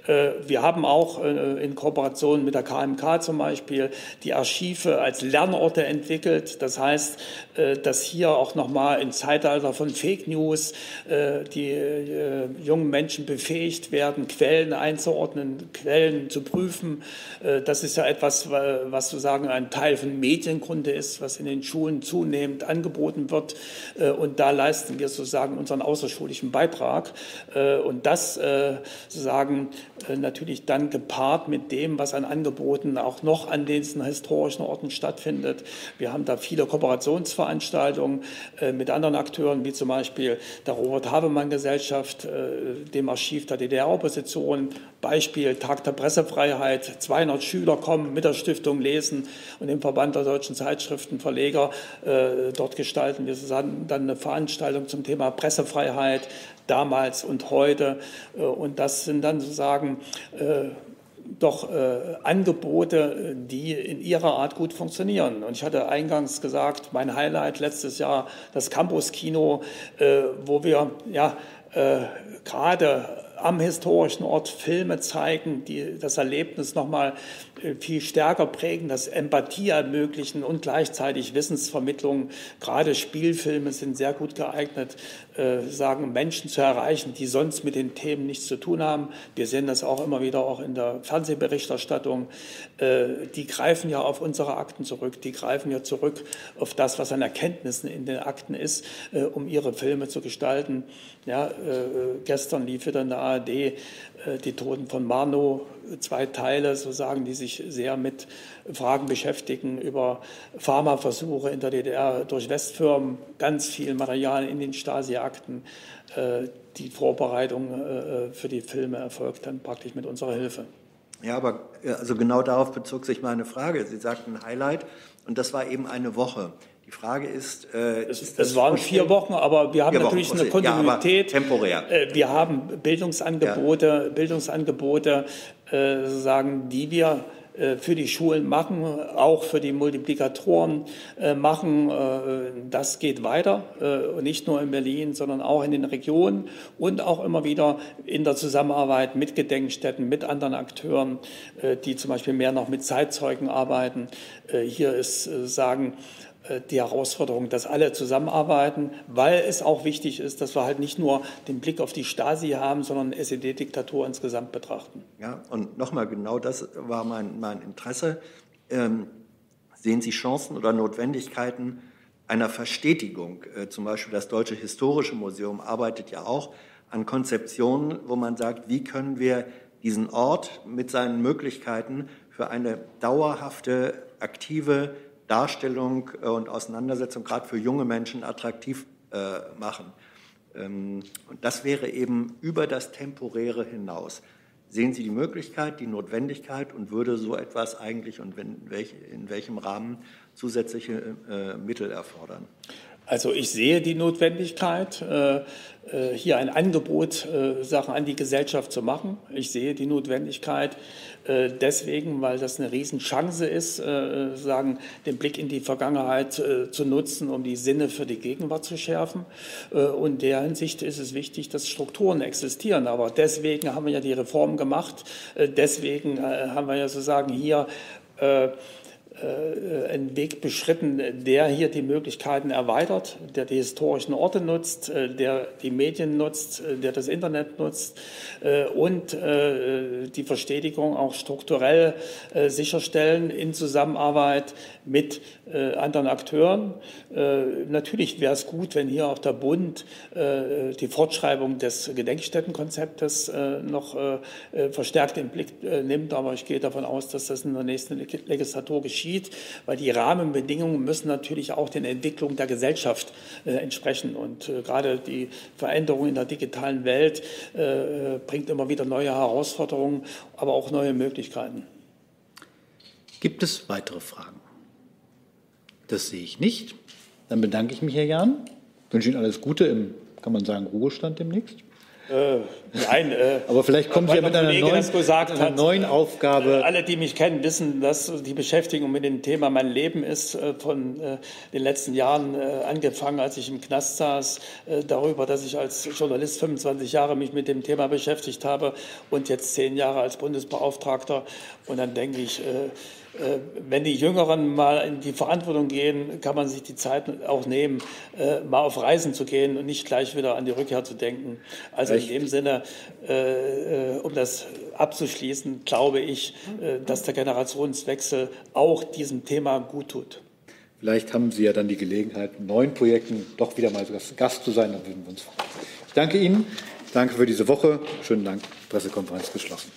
Wir haben auch in Kooperation mit der KMK zum Beispiel die Archive als Lernorte entwickelt. Das heißt, äh, dass hier auch nochmal im Zeitalter von Fake News äh, die jungen Menschen befähigt werden, Quellen einzuordnen, Quellen zu prüfen. Das ist ja etwas, was sozusagen ein Teil von Medienkunde ist, was in den Schulen zunehmend angeboten wird. Und da leisten wir sozusagen unseren außerschulischen Beitrag. Und das sozusagen natürlich dann gepaart mit dem, was an Angeboten auch noch an diesen historischen Orten stattfindet. Wir haben da viele Kooperationsveranstaltungen äh, mit anderen Akteuren, wie zum Beispiel der Robert-Havemann-Gesellschaft, äh, dem Archiv der DDR-Opposition, Beispiel Tag der Pressefreiheit. 200 Schüler kommen mit der Stiftung lesen und im Verband der deutschen Zeitschriftenverleger äh, dort gestalten wir dann eine Veranstaltung zum Thema Pressefreiheit damals und heute. Und das sind dann sozusagen doch äh, Angebote, die in ihrer Art gut funktionieren. Und ich hatte eingangs gesagt, mein Highlight letztes Jahr, das Campus-Kino, äh, wo wir ja äh, gerade am historischen Ort Filme zeigen, die das Erlebnis nochmal äh, viel stärker prägen, das Empathie ermöglichen und gleichzeitig Wissensvermittlung. Gerade Spielfilme sind sehr gut geeignet, äh, sagen Menschen zu erreichen, die sonst mit den Themen nichts zu tun haben. Wir sehen das auch immer wieder auch in der Fernsehberichterstattung. Äh, die greifen ja auf unsere Akten zurück, die greifen ja zurück auf das, was an Erkenntnissen in den Akten ist, äh, um ihre Filme zu gestalten. Ja, gestern lief wieder in der ARD die Toten von Marno, zwei Teile, sozusagen, die sich sehr mit Fragen beschäftigen über Pharmaversuche in der DDR durch Westfirmen, ganz viel Material in den Stasi-Akten. Äh, die Vorbereitung äh, für die Filme erfolgt dann praktisch mit unserer Hilfe. Ja, aber also genau darauf bezog sich meine Frage. Sie sagten Highlight und das war eben eine Woche. Die Frage ist, äh, es, ist es waren vier Wochen, aber wir haben natürlich Wochen, eine Kontinuität. Ja, temporär. Äh, wir haben Bildungsangebote, ja. Bildungsangebote, äh, sozusagen, die wir äh, für die Schulen machen, auch für die Multiplikatoren äh, machen. Äh, das geht weiter, nicht nur in Berlin, sondern auch in den Regionen und auch immer wieder in der Zusammenarbeit mit Gedenkstätten, mit anderen Akteuren, die zum Beispiel mehr noch mit Zeitzeugen arbeiten. Hier ist sagen, äh, die Herausforderung, dass alle zusammenarbeiten, weil es auch wichtig ist, dass wir halt nicht nur den Blick auf die Stasi haben, sondern SED-Diktatur insgesamt betrachten. Ja, und nochmal, genau das war mein, mein Interesse. Ähm, sehen Sie Chancen oder Notwendigkeiten einer Verstetigung? Äh, zum Beispiel das Deutsche Historische Museum arbeitet ja auch an Konzeptionen, wo man sagt, wie können wir diesen Ort mit seinen Möglichkeiten für eine dauerhafte, aktive Darstellung äh, und Auseinandersetzung gerade für junge Menschen attraktiv äh, machen. Ähm, und das wäre eben über das Temporäre hinaus. Sehen Sie die Möglichkeit, die Notwendigkeit und würde so etwas eigentlich und in welchem Rahmen zusätzliche äh, Mittel erfordern? Also ich sehe die Notwendigkeit, äh, äh, hier ein Angebot äh, Sachen an die Gesellschaft zu machen. Ich sehe die Notwendigkeit deswegen, weil das eine Riesenchance ist, sagen, den Blick in die Vergangenheit zu nutzen, um die Sinne für die Gegenwart zu schärfen. Und in der Hinsicht ist es wichtig, dass Strukturen existieren. Aber deswegen haben wir ja die Reform gemacht. Deswegen haben wir ja sozusagen hier einen Weg beschritten, der hier die Möglichkeiten erweitert, der die historischen Orte nutzt, äh, der die Medien nutzt, äh, der das Internet nutzt und die Verstetigung auch strukturell sicherstellen in Zusammenarbeit mit anderen Akteuren. Natürlich wäre es gut, wenn hier auch der Bund die Fortschreibung des Gedenkstättenkonzeptes noch verstärkt den Blick nimmt, aber ich gehe davon aus, dass das in der nächsten Legislatur geschieht geschieht, weil die Rahmenbedingungen müssen natürlich auch den Entwicklungen der Gesellschaft äh, entsprechen. Und äh, gerade die Veränderung in der digitalen Welt äh, bringt immer wieder neue Herausforderungen, aber auch neue Möglichkeiten. Gibt es weitere Fragen? Das sehe ich nicht. Dann bedanke ich mich, Herr Jahn. Ich wünsche Ihnen alles Gute im, kann man sagen, Ruhestand demnächst. Äh, nein, äh, Aber vielleicht Sie ja mit einer Kollege neuen, gesagt einer hat. neuen Aufgabe. Alle, die mich kennen, wissen, dass die Beschäftigung mit dem Thema mein Leben ist, äh, von äh, den letzten Jahren äh, angefangen, als ich im Knast saß, äh, darüber, dass ich als Journalist 25 Jahre mich mit dem Thema beschäftigt habe und jetzt zehn Jahre als Bundesbeauftragter. Und dann denke ich, äh, äh, wenn die Jüngeren mal in die Verantwortung gehen, kann man sich die Zeit auch nehmen, äh, mal auf Reisen zu gehen und nicht gleich wieder an die Rückkehr zu denken. Also in dem Sinne, äh, äh, um das abzuschließen, glaube ich, äh, dass der Generationswechsel auch diesem Thema gut tut. Vielleicht haben Sie ja dann die Gelegenheit, neuen Projekten doch wieder mal Gast zu sein. Dann würden wir uns freuen. Ich danke Ihnen. Danke für diese Woche. Schönen Dank. Pressekonferenz geschlossen.